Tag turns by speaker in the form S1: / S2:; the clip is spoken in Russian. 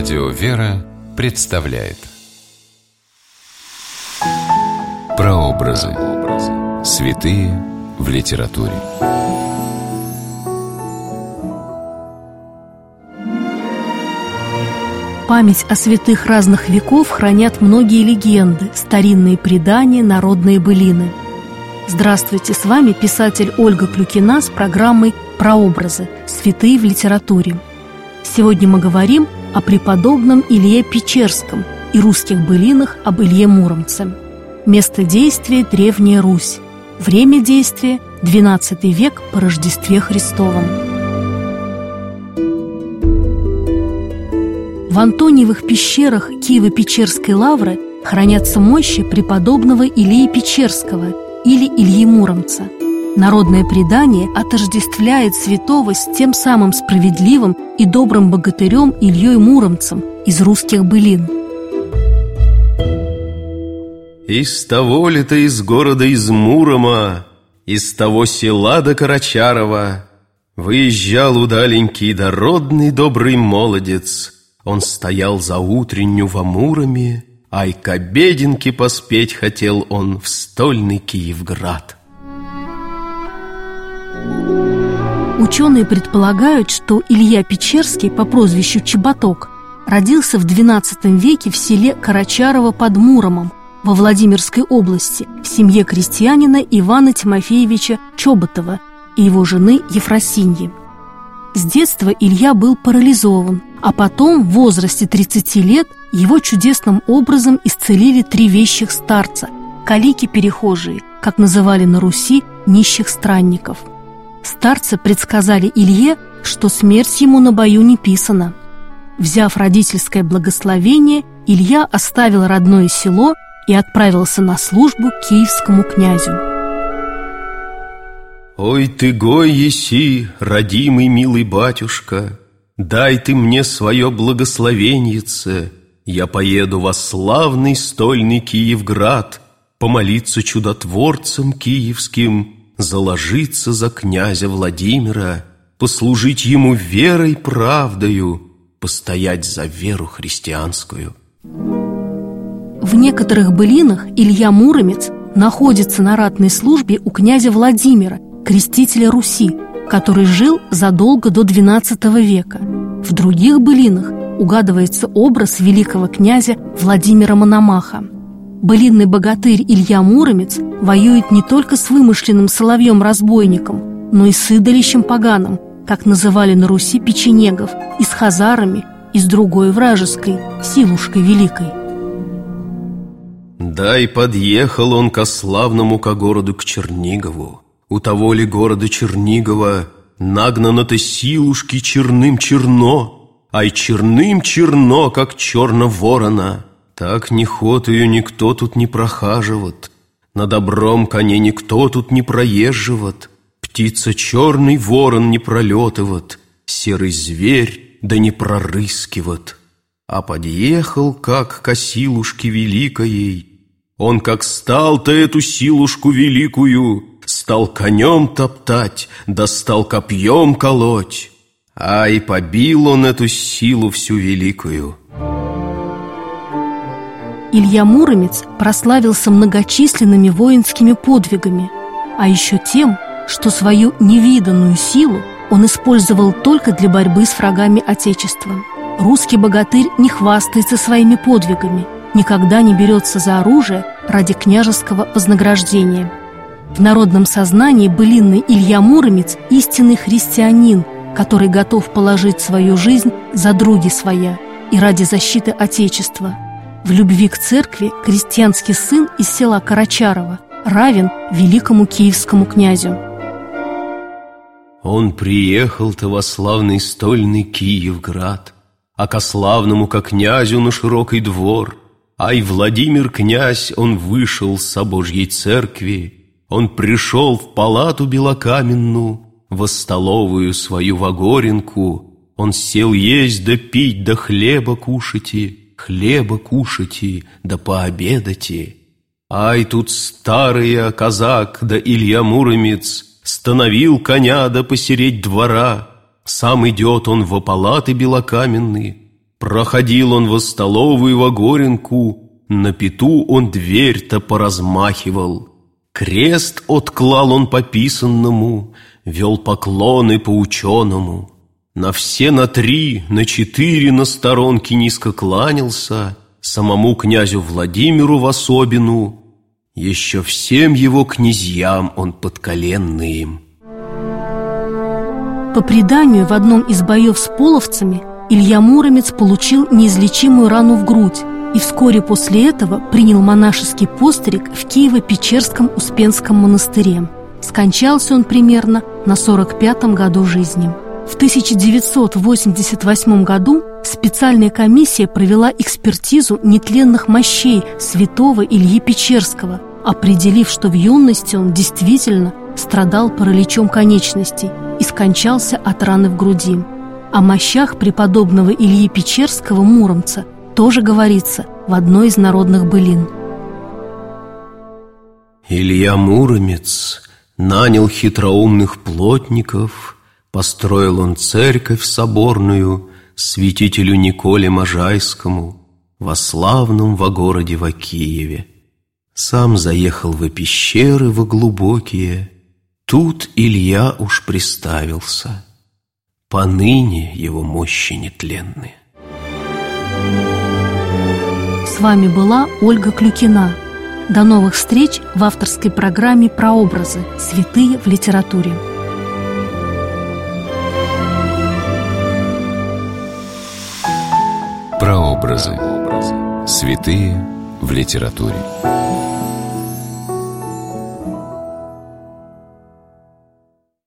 S1: Радио «Вера» представляет Прообразы. Святые в литературе.
S2: Память о святых разных веков хранят многие легенды, старинные предания, народные былины. Здравствуйте, с вами писатель Ольга Клюкина с программой «Прообразы. Святые в литературе». Сегодня мы говорим о преподобном Илье Печерском и русских былинах об Илье Муромце. Место действия – Древняя Русь. Время действия – XII век по Рождестве Христовом. В Антониевых пещерах Киево-Печерской лавры хранятся мощи преподобного Илии Печерского или Ильи Муромца – Народное предание отождествляет святого с тем самым справедливым и добрым богатырем Ильей Муромцем из русских былин.
S3: Из того ли ты из города из Мурома, из того села до Карачарова, Выезжал удаленький дородный добрый молодец. Он стоял за утренню в Амуроме, Ай, к обеденке поспеть хотел он в стольный Киевград.
S2: Ученые предполагают, что Илья Печерский по прозвищу Чеботок родился в XII веке в селе Карачарово под Муромом во Владимирской области в семье крестьянина Ивана Тимофеевича Чоботова и его жены Ефросиньи. С детства Илья был парализован, а потом, в возрасте 30 лет, его чудесным образом исцелили три вещих старца – калики-перехожие, как называли на Руси нищих странников – Старцы предсказали Илье, что смерть ему на бою не писана. Взяв родительское благословение, Илья оставил родное село и отправился на службу к киевскому князю.
S3: «Ой ты гой еси, родимый милый батюшка, Дай ты мне свое благословеньице, Я поеду во славный стольный Киевград Помолиться чудотворцам киевским — заложиться за князя Владимира, послужить ему верой правдою, постоять за веру христианскую.
S2: В некоторых былинах Илья Муромец находится на ратной службе у князя Владимира, крестителя Руси, который жил задолго до XII века. В других былинах угадывается образ великого князя Владимира Мономаха – Былинный богатырь Илья Муромец воюет не только с вымышленным соловьем-разбойником, но и с идолищем поганым, как называли на Руси печенегов, и с хазарами, и с другой вражеской, силушкой великой.
S3: Да и подъехал он ко славному ко городу к Чернигову. У того ли города Чернигова нагнано-то силушки черным черно, ай черным черно, как черно ворона — так ее никто тут не прохаживает, На добром коне никто тут не проезживает, Птица черный ворон не пролетывает, Серый зверь да не прорыскивает. А подъехал, как к силушке великой, Он как стал-то эту силушку великую, Стал конем топтать, да стал копьем колоть, А и побил он эту силу всю великую —
S2: Илья Муромец прославился многочисленными воинскими подвигами, а еще тем, что свою невиданную силу он использовал только для борьбы с врагами Отечества. Русский богатырь не хвастается своими подвигами, никогда не берется за оружие ради княжеского вознаграждения. В народном сознании былинный Илья Муромец – истинный христианин, который готов положить свою жизнь за други своя и ради защиты Отечества – в любви к церкви крестьянский сын из села Карачарова равен великому киевскому князю.
S3: Он приехал-то во славный стольный Киевград, А ко славному, как князю, на широкий двор. Ай, Владимир князь, он вышел с Божьей церкви, Он пришел в палату белокаменную, Во столовую свою Вагоринку, Он сел есть да пить да хлеба кушать и хлеба кушайте, да пообедайте. Ай, тут старый казак да Илья Муромец Становил коня да посереть двора, Сам идет он во палаты белокаменные, Проходил он во столовую во горенку, На пету он дверь-то поразмахивал. Крест отклал он по писанному, Вел поклоны по ученому. На все на три, на четыре на сторонке низко кланялся, Самому князю Владимиру в особину, Еще всем его князьям он подколенный.
S2: По преданию, в одном из боев с половцами Илья Муромец получил неизлечимую рану в грудь и вскоре после этого принял монашеский постриг в Киево-Печерском Успенском монастыре. Скончался он примерно на 45-м году жизни. В 1988 году специальная комиссия провела экспертизу нетленных мощей святого Ильи Печерского, определив, что в юности он действительно страдал параличом конечностей и скончался от раны в груди. О мощах преподобного Ильи Печерского Муромца тоже говорится в одной из народных былин.
S3: Илья Муромец нанял хитроумных плотников, построил он церковь соборную святителю Николе Можайскому во славном во городе во Киеве. Сам заехал во пещеры во глубокие, тут Илья уж приставился — поныне его мощи нетленны.
S2: С вами была Ольга Клюкина. До новых встреч в авторской программе «Прообразы. Святые в литературе».
S1: Прообразы. Святые в литературе.